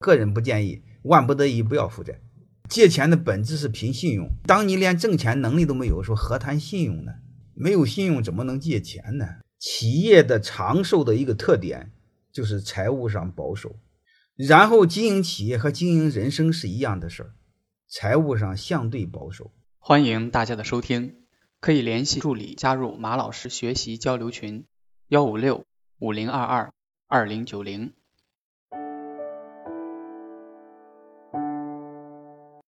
个人不建议万不得已不要负债。借钱的本质是凭信用。当你连挣钱能力都没有说何谈信用呢？没有信用怎么能借钱呢？企业的长寿的一个特点就是财务上保守。然后经营企业和经营人生是一样的事儿财务上相对保守。欢迎大家的收听可以联系助理加入马老师学习交流群幺五六五零二二二零九零。